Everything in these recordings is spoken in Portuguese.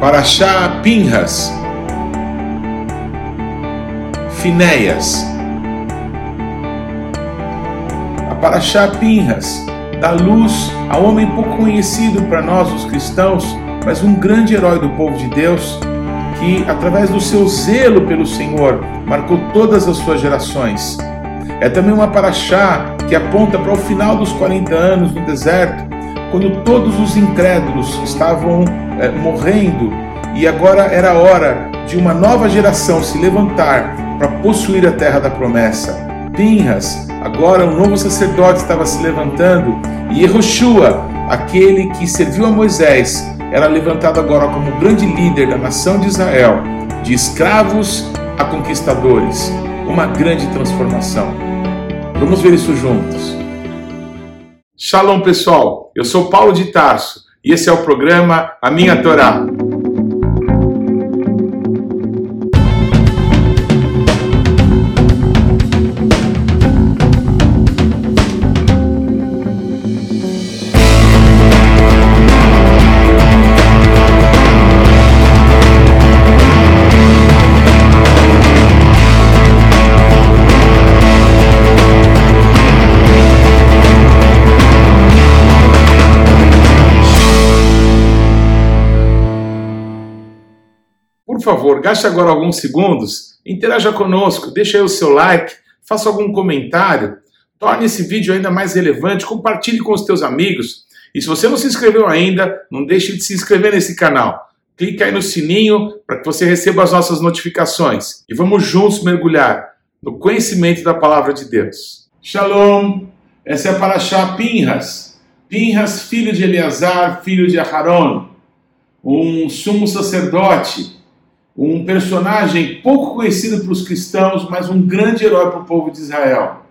Paraxá Pinhas, Finéias. A Paraxá Pinhas dá luz a um homem pouco conhecido para nós, os cristãos, mas um grande herói do povo de Deus, que, através do seu zelo pelo Senhor, marcou todas as suas gerações. É também uma paraxá que aponta para o final dos 40 anos no deserto, quando todos os incrédulos estavam é, morrendo e agora era hora de uma nova geração se levantar para possuir a terra da promessa. Pinhas, agora um novo sacerdote estava se levantando e Yehoshua, aquele que serviu a Moisés, era levantado agora como grande líder da nação de Israel, de escravos a conquistadores. Uma grande transformação. Vamos ver isso juntos. Shalom, pessoal. Eu sou Paulo de Tarso e esse é o programa A Minha Torá. Favor, gaste agora alguns segundos, interaja conosco, deixe aí o seu like, faça algum comentário, torne esse vídeo ainda mais relevante, compartilhe com os teus amigos. E se você não se inscreveu ainda, não deixe de se inscrever nesse canal. Clique aí no sininho para que você receba as nossas notificações. E vamos juntos mergulhar no conhecimento da palavra de Deus. Shalom! Essa é a Paraxá Pinhas. Pinhas, filho de Eleazar, filho de Aharon, um sumo sacerdote um personagem pouco conhecido para os cristãos, mas um grande herói para o povo de Israel.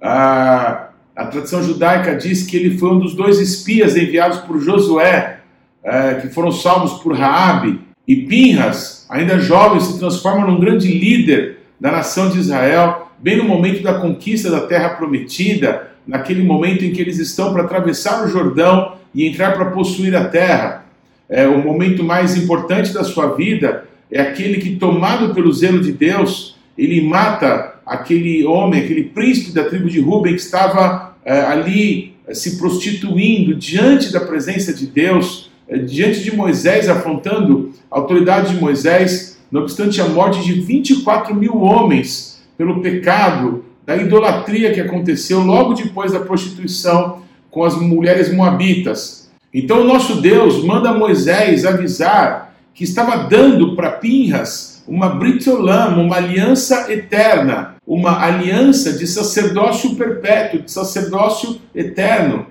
A, a tradição judaica diz que ele foi um dos dois espias enviados por Josué, é, que foram salvos por Raabe. E Pinhas, ainda jovem, se transforma num grande líder da nação de Israel, bem no momento da conquista da terra prometida, naquele momento em que eles estão para atravessar o Jordão e entrar para possuir a terra. É o momento mais importante da sua vida é aquele que, tomado pelo zelo de Deus, ele mata aquele homem, aquele príncipe da tribo de Ruben que estava é, ali é, se prostituindo diante da presença de Deus, é, diante de Moisés, afrontando a autoridade de Moisés, não obstante a morte de 24 mil homens pelo pecado da idolatria que aconteceu logo depois da prostituição com as mulheres moabitas. Então o nosso Deus manda Moisés avisar que estava dando para Pinhas uma britolam, uma aliança eterna, uma aliança de sacerdócio perpétuo, de sacerdócio eterno.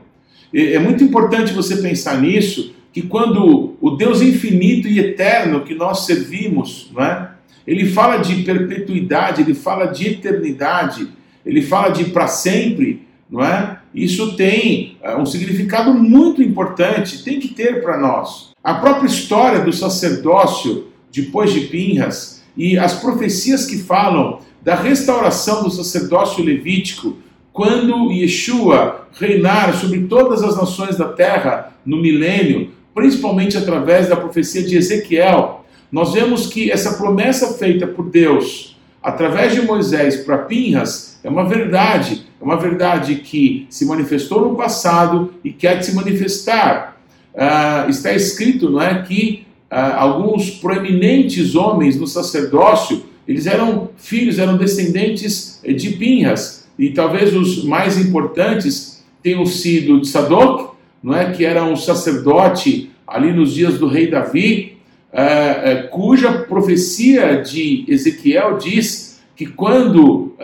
É muito importante você pensar nisso, que quando o Deus infinito e eterno que nós servimos, não é? ele fala de perpetuidade, ele fala de eternidade, ele fala de para sempre, não é? Isso tem é, um significado muito importante, tem que ter para nós. A própria história do sacerdócio depois de Pinhas e as profecias que falam da restauração do sacerdócio levítico quando Yeshua reinar sobre todas as nações da terra no milênio, principalmente através da profecia de Ezequiel, nós vemos que essa promessa feita por Deus através de Moisés para Pinhas é uma verdade, é uma verdade que se manifestou no passado e quer se manifestar uh, está escrito não é, que uh, alguns proeminentes homens no sacerdócio, eles eram filhos, eram descendentes de Pinhas, e talvez os mais importantes tenham sido de Sadoc, não é, que era um sacerdote ali nos dias do rei Davi, uh, cuja profecia de Ezequiel diz que quando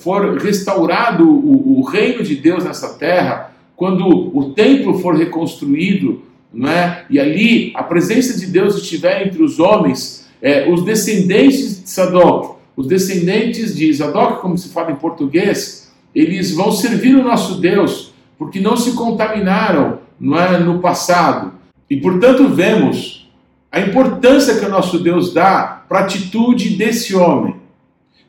for restaurado o, o reino de Deus nessa terra, quando o templo for reconstruído, não é? e ali a presença de Deus estiver entre os homens, é, os descendentes de Sadoc, os descendentes de Sadoc, como se fala em português, eles vão servir o nosso Deus, porque não se contaminaram não é, no passado. E portanto vemos a importância que o nosso Deus dá para a atitude desse homem.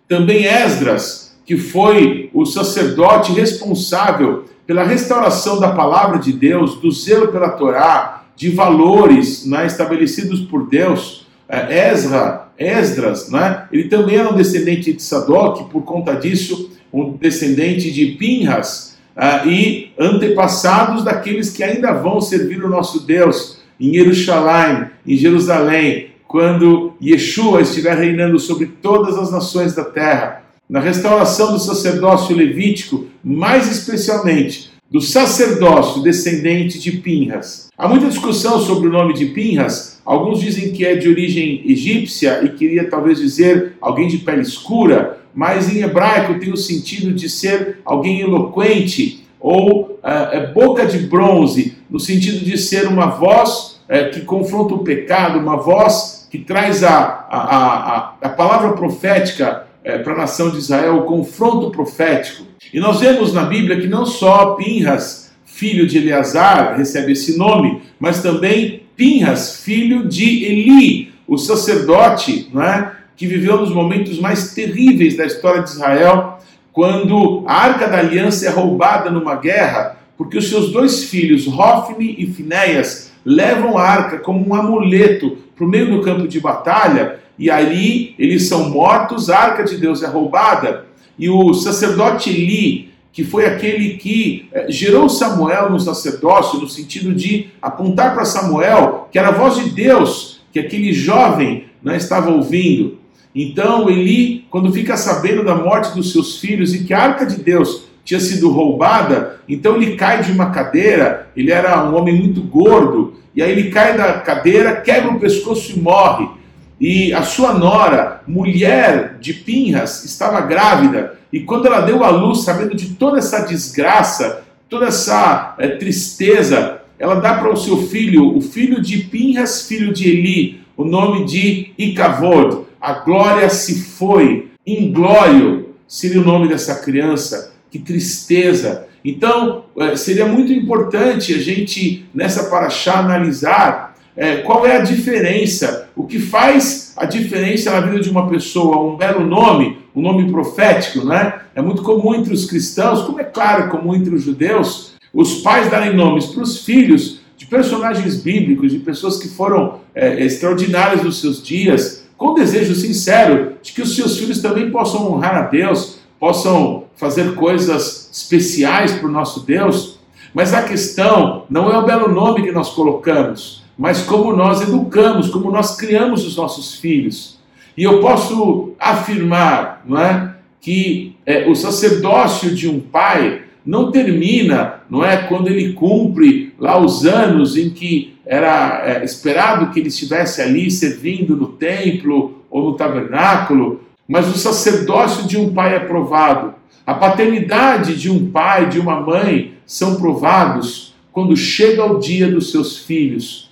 Também Esdras, que foi o sacerdote responsável pela restauração da palavra de Deus, do zelo pela Torá, de valores né, estabelecidos por Deus. É, Ezra, Esdras, né, ele também era um descendente de Sadoc, por conta disso, um descendente de Pinhas, uh, e antepassados daqueles que ainda vão servir o nosso Deus em Jerusalém, em Jerusalém, quando Yeshua estiver reinando sobre todas as nações da terra. Na restauração do sacerdócio levítico, mais especialmente do sacerdócio descendente de Pinhas. Há muita discussão sobre o nome de Pinhas. Alguns dizem que é de origem egípcia e queria talvez dizer alguém de pele escura, mas em hebraico tem o sentido de ser alguém eloquente ou uh, boca de bronze, no sentido de ser uma voz uh, que confronta o pecado, uma voz que traz a, a, a, a palavra profética uh, para a nação de Israel, o confronto profético. E nós vemos na Bíblia que não só Pinhas, filho de Eleazar, recebe esse nome, mas também Pinhas, filho de Eli, o sacerdote, não é? que viveu nos momentos mais terríveis da história de Israel, quando a Arca da Aliança é roubada numa guerra, porque os seus dois filhos, Hofni e Finéias, levam a arca como um amuleto para o meio do campo de batalha, e ali eles são mortos, a arca de Deus é roubada, e o sacerdote Eli, que foi aquele que eh, gerou Samuel no sacerdócio, no sentido de apontar para Samuel que era a voz de Deus que aquele jovem né, estava ouvindo. Então Eli, quando fica sabendo da morte dos seus filhos e que a arca de Deus tinha sido roubada, então ele cai de uma cadeira, ele era um homem muito gordo, e aí ele cai da cadeira, quebra o pescoço e morre. E a sua nora, mulher de Pinhas, estava grávida. E quando ela deu à luz, sabendo de toda essa desgraça, toda essa é, tristeza, ela dá para o seu filho, o filho de Pinhas, filho de Eli, o nome de Icavod. A glória se foi, inglório seria o nome dessa criança. Que tristeza! Então, é, seria muito importante a gente, nessa paraxá, analisar é, qual é a diferença, o que faz a diferença na vida de uma pessoa, um belo nome, um nome profético, né? É muito comum entre os cristãos, como é claro, comum entre os judeus, os pais darem nomes para os filhos de personagens bíblicos, de pessoas que foram é, extraordinárias nos seus dias, com desejo sincero de que os seus filhos também possam honrar a Deus, possam fazer coisas especiais para o nosso Deus. Mas a questão não é o belo nome que nós colocamos, mas como nós educamos, como nós criamos os nossos filhos. E eu posso afirmar não é, que é, o sacerdócio de um pai não termina, não é, quando ele cumpre lá os anos em que era é, esperado que ele estivesse ali servindo no templo ou no tabernáculo, mas o sacerdócio de um pai é provado. A paternidade de um pai, de uma mãe, são provados quando chega o dia dos seus filhos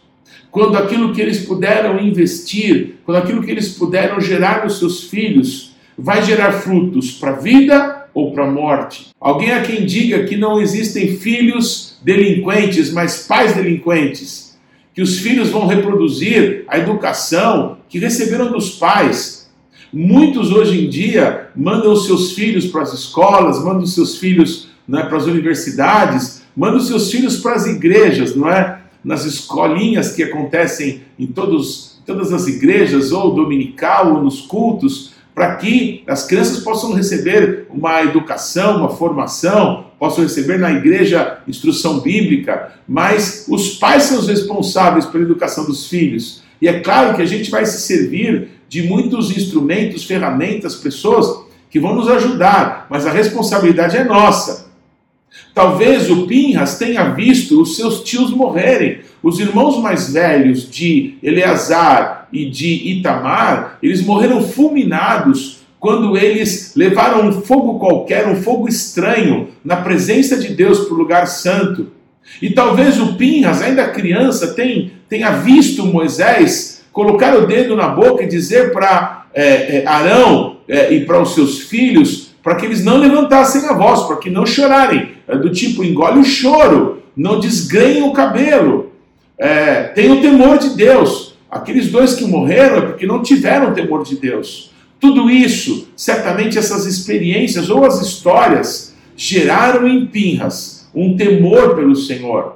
quando aquilo que eles puderam investir, quando aquilo que eles puderam gerar nos seus filhos, vai gerar frutos para a vida ou para a morte. Alguém há quem diga que não existem filhos delinquentes, mas pais delinquentes, que os filhos vão reproduzir a educação que receberam dos pais. Muitos hoje em dia mandam seus filhos para as escolas, mandam seus filhos né, para as universidades, mandam seus filhos para as igrejas, não é? Nas escolinhas que acontecem em todos, todas as igrejas, ou dominical, ou nos cultos, para que as crianças possam receber uma educação, uma formação, possam receber na igreja instrução bíblica, mas os pais são os responsáveis pela educação dos filhos. E é claro que a gente vai se servir de muitos instrumentos, ferramentas, pessoas que vão nos ajudar, mas a responsabilidade é nossa. Talvez o Pinhas tenha visto os seus tios morrerem. Os irmãos mais velhos de Eleazar e de Itamar, eles morreram fulminados quando eles levaram um fogo qualquer, um fogo estranho, na presença de Deus para o lugar santo. E talvez o Pinhas, ainda criança, tenha, visto Moisés colocar o dedo na boca e dizer para é, é, Arão é, e para os seus filhos para que eles não levantassem a voz, para que não chorarem, é do tipo engole o choro, não desgrenhe o cabelo, é, o temor de Deus. Aqueles dois que morreram é porque não tiveram temor de Deus. Tudo isso, certamente essas experiências ou as histórias geraram em Pinhas um temor pelo Senhor.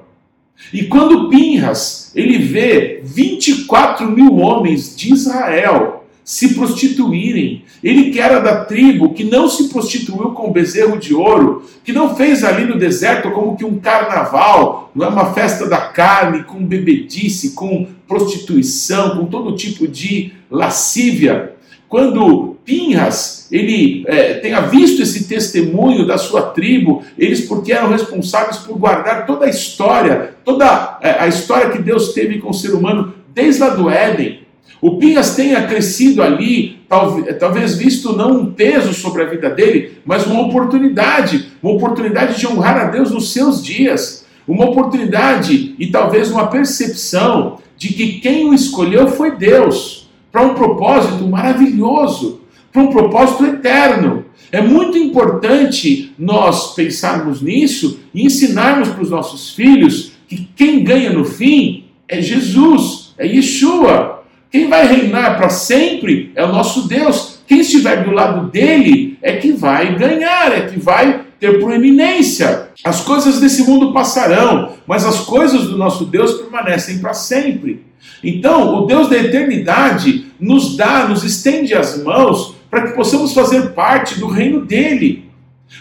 E quando Pinhas ele vê 24 mil homens de Israel se prostituírem, ele que era da tribo, que não se prostituiu com bezerro de ouro, que não fez ali no deserto como que um carnaval, não é uma festa da carne, com bebedice, com prostituição, com todo tipo de lascívia. Quando Pinhas ele é, tenha visto esse testemunho da sua tribo, eles porque eram responsáveis por guardar toda a história, toda é, a história que Deus teve com o ser humano desde lá do Éden. O Pinhas tenha crescido ali, talvez, talvez visto não um peso sobre a vida dele, mas uma oportunidade, uma oportunidade de honrar a Deus nos seus dias, uma oportunidade e talvez uma percepção de que quem o escolheu foi Deus, para um propósito maravilhoso para um propósito eterno. É muito importante nós pensarmos nisso e ensinarmos para os nossos filhos que quem ganha no fim é Jesus, é Yeshua. Quem vai reinar para sempre é o nosso Deus. Quem estiver do lado dele é que vai ganhar, é que vai ter proeminência. As coisas desse mundo passarão, mas as coisas do nosso Deus permanecem para sempre. Então, o Deus da eternidade nos dá, nos estende as mãos para que possamos fazer parte do reino dele.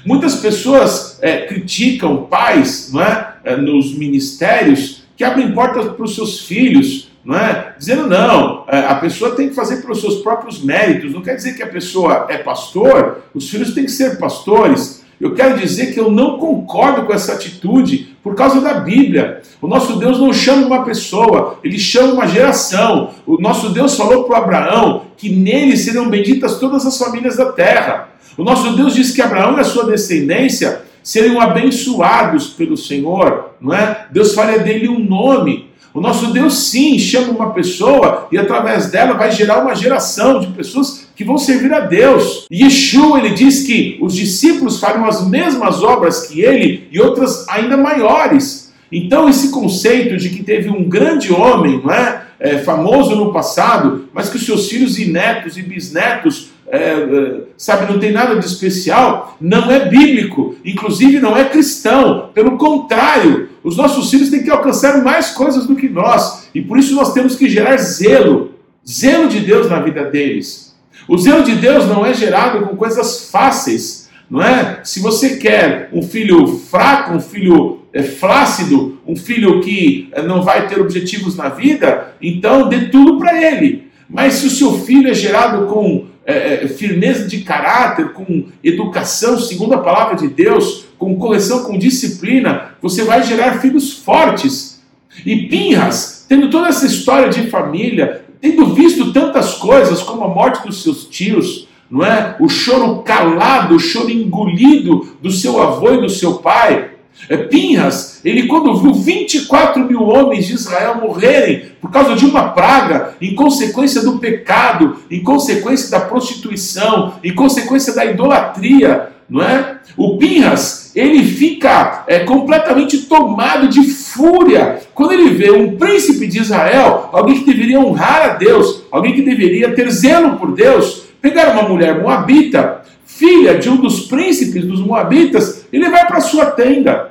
Muitas pessoas é, criticam pais não é, é nos ministérios que abrem portas para os seus filhos, não é? dizendo não, é, a pessoa tem que fazer pelos seus próprios méritos. Não quer dizer que a pessoa é pastor, os filhos têm que ser pastores. Eu quero dizer que eu não concordo com essa atitude por causa da Bíblia. O nosso Deus não chama uma pessoa, ele chama uma geração. O nosso Deus falou para Abraão que nele serão benditas todas as famílias da terra. O nosso Deus disse que Abraão e a sua descendência seriam abençoados pelo Senhor, não é? Deus faria dele um nome. O nosso Deus sim chama uma pessoa e através dela vai gerar uma geração de pessoas que vão servir a Deus. Yeshua ele diz que os discípulos fariam as mesmas obras que ele e outras ainda maiores. Então esse conceito de que teve um grande homem, não é, é famoso no passado, mas que os seus filhos e netos e bisnetos é, é, sabe, não tem nada de especial, não é bíblico, inclusive não é cristão. Pelo contrário, os nossos filhos têm que alcançar mais coisas do que nós, e por isso nós temos que gerar zelo, zelo de Deus na vida deles. O zelo de Deus não é gerado com coisas fáceis, não é? Se você quer um filho fraco, um filho é, flácido, um filho que é, não vai ter objetivos na vida, então dê tudo para ele. Mas se o seu filho é gerado com é, é, firmeza de caráter, com educação segundo a palavra de Deus, com correção, com disciplina, você vai gerar filhos fortes. E Pinhas, tendo toda essa história de família, tendo visto tantas coisas como a morte dos seus tios, não é? O choro calado, o choro engolido do seu avô e do seu pai, é, Pinhas, ele quando viu 24 mil homens de Israel morrerem por causa de uma praga, em consequência do pecado, em consequência da prostituição, em consequência da idolatria, não é? O Pinhas, ele fica é, completamente tomado de fúria quando ele vê um príncipe de Israel, alguém que deveria honrar a Deus, alguém que deveria ter zelo por Deus, pegar uma mulher moabita, filha de um dos príncipes dos moabitas, ele vai para sua tenda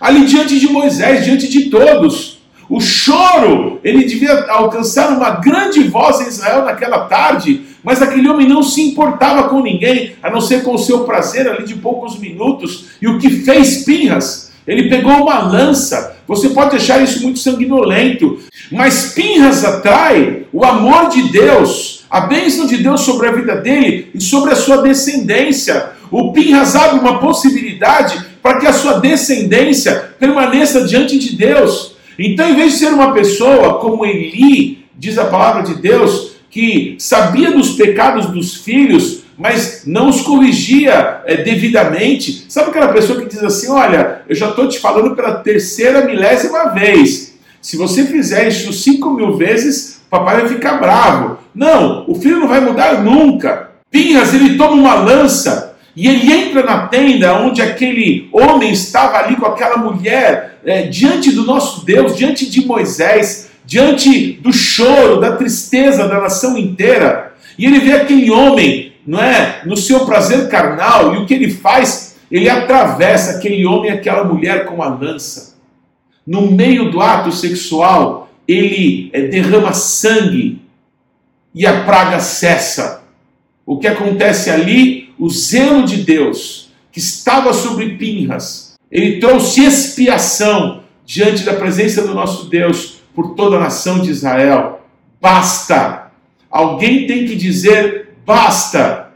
ali diante de Moisés, diante de todos. O choro, ele devia alcançar uma grande voz em Israel naquela tarde, mas aquele homem não se importava com ninguém, a não ser com o seu prazer ali de poucos minutos. E o que fez Pinhas? Ele pegou uma lança. Você pode achar isso muito sanguinolento, mas Pinhas atrai o amor de Deus, a bênção de Deus sobre a vida dele e sobre a sua descendência. O Pinhas abre uma possibilidade para que a sua descendência permaneça diante de Deus. Então, em vez de ser uma pessoa como Eli, diz a palavra de Deus, que sabia dos pecados dos filhos, mas não os corrigia é, devidamente. Sabe aquela pessoa que diz assim: Olha, eu já estou te falando pela terceira milésima vez. Se você fizer isso cinco mil vezes, papai vai ficar bravo. Não, o filho não vai mudar nunca. Pinhas, ele toma uma lança e ele entra na tenda onde aquele homem estava ali com aquela mulher, é, diante do nosso Deus, diante de Moisés, diante do choro, da tristeza da nação inteira. E ele vê aquele homem, não é, no seu prazer carnal, e o que ele faz? Ele atravessa aquele homem e aquela mulher com a lança. no meio do ato sexual, ele é, derrama sangue e a praga cessa. O que acontece ali? O zelo de Deus, que estava sobre Pinhas, ele trouxe expiação diante da presença do nosso Deus por toda a nação de Israel. Basta! Alguém tem que dizer basta.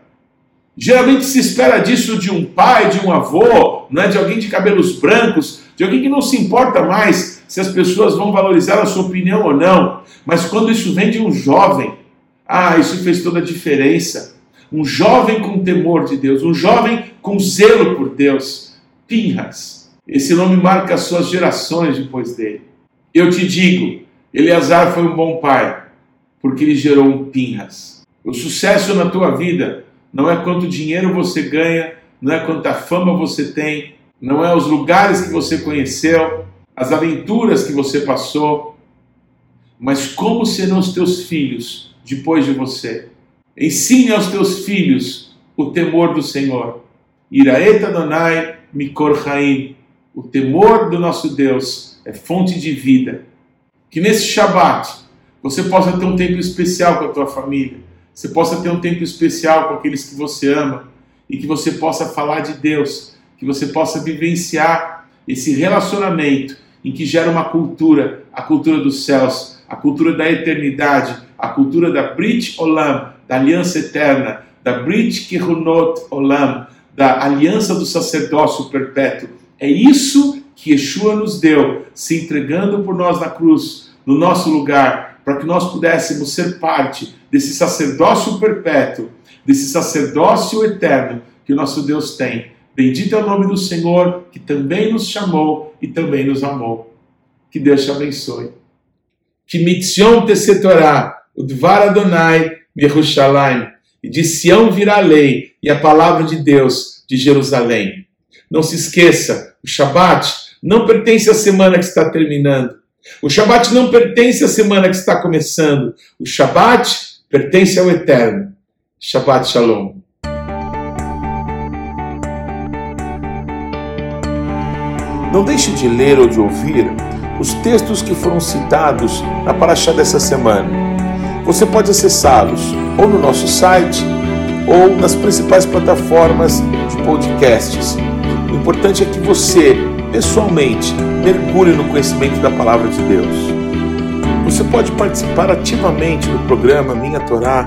Geralmente se espera disso de um pai, de um avô, não é de alguém de cabelos brancos, de alguém que não se importa mais se as pessoas vão valorizar a sua opinião ou não. Mas quando isso vem de um jovem, ah, isso fez toda a diferença. Um jovem com temor de Deus, um jovem com zelo por Deus. Pinhas. Esse nome marca as suas gerações depois dele. Eu te digo, Eleazar foi um bom pai, porque ele gerou um Pinhas. O sucesso na tua vida não é quanto dinheiro você ganha, não é quanta fama você tem, não é os lugares que você conheceu, as aventuras que você passou, mas como serão os teus filhos depois de você. Ensine aos teus filhos o temor do Senhor. Iraeta Donai Mikor Haim. O temor do nosso Deus é fonte de vida. Que nesse Shabat você possa ter um tempo especial com a tua família. Você possa ter um tempo especial com aqueles que você ama e que você possa falar de Deus, que você possa vivenciar esse relacionamento em que gera uma cultura, a cultura dos céus, a cultura da eternidade, a cultura da Brit Olam, da aliança eterna, da Brit Kehunot Olam, da aliança do sacerdócio perpétuo. É isso que Yeshua nos deu, se entregando por nós na cruz, no nosso lugar, para que nós pudéssemos ser parte desse sacerdócio perpétuo, desse sacerdócio eterno que o nosso Deus tem. Bendito é o nome do Senhor, que também nos chamou e também nos amou. Que Deus te abençoe. Que mitzion tesetorá, o dvar Adonai, Yerushalayim, e de Sião virá a lei e a palavra de Deus de Jerusalém. Não se esqueça, o Shabat não pertence à semana que está terminando. O Shabat não pertence à semana que está começando. O Shabat pertence ao Eterno. Shabbat Shalom. Não deixe de ler ou de ouvir os textos que foram citados na Paraxá dessa semana. Você pode acessá-los ou no nosso site ou nas principais plataformas de podcasts. O importante é que você, pessoalmente, mergulhe no conhecimento da palavra de Deus. Você pode participar ativamente do programa Minha Torá,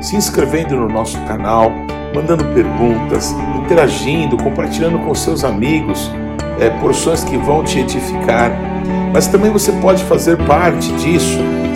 se inscrevendo no nosso canal, mandando perguntas, interagindo, compartilhando com seus amigos é, porções que vão te edificar, mas também você pode fazer parte disso,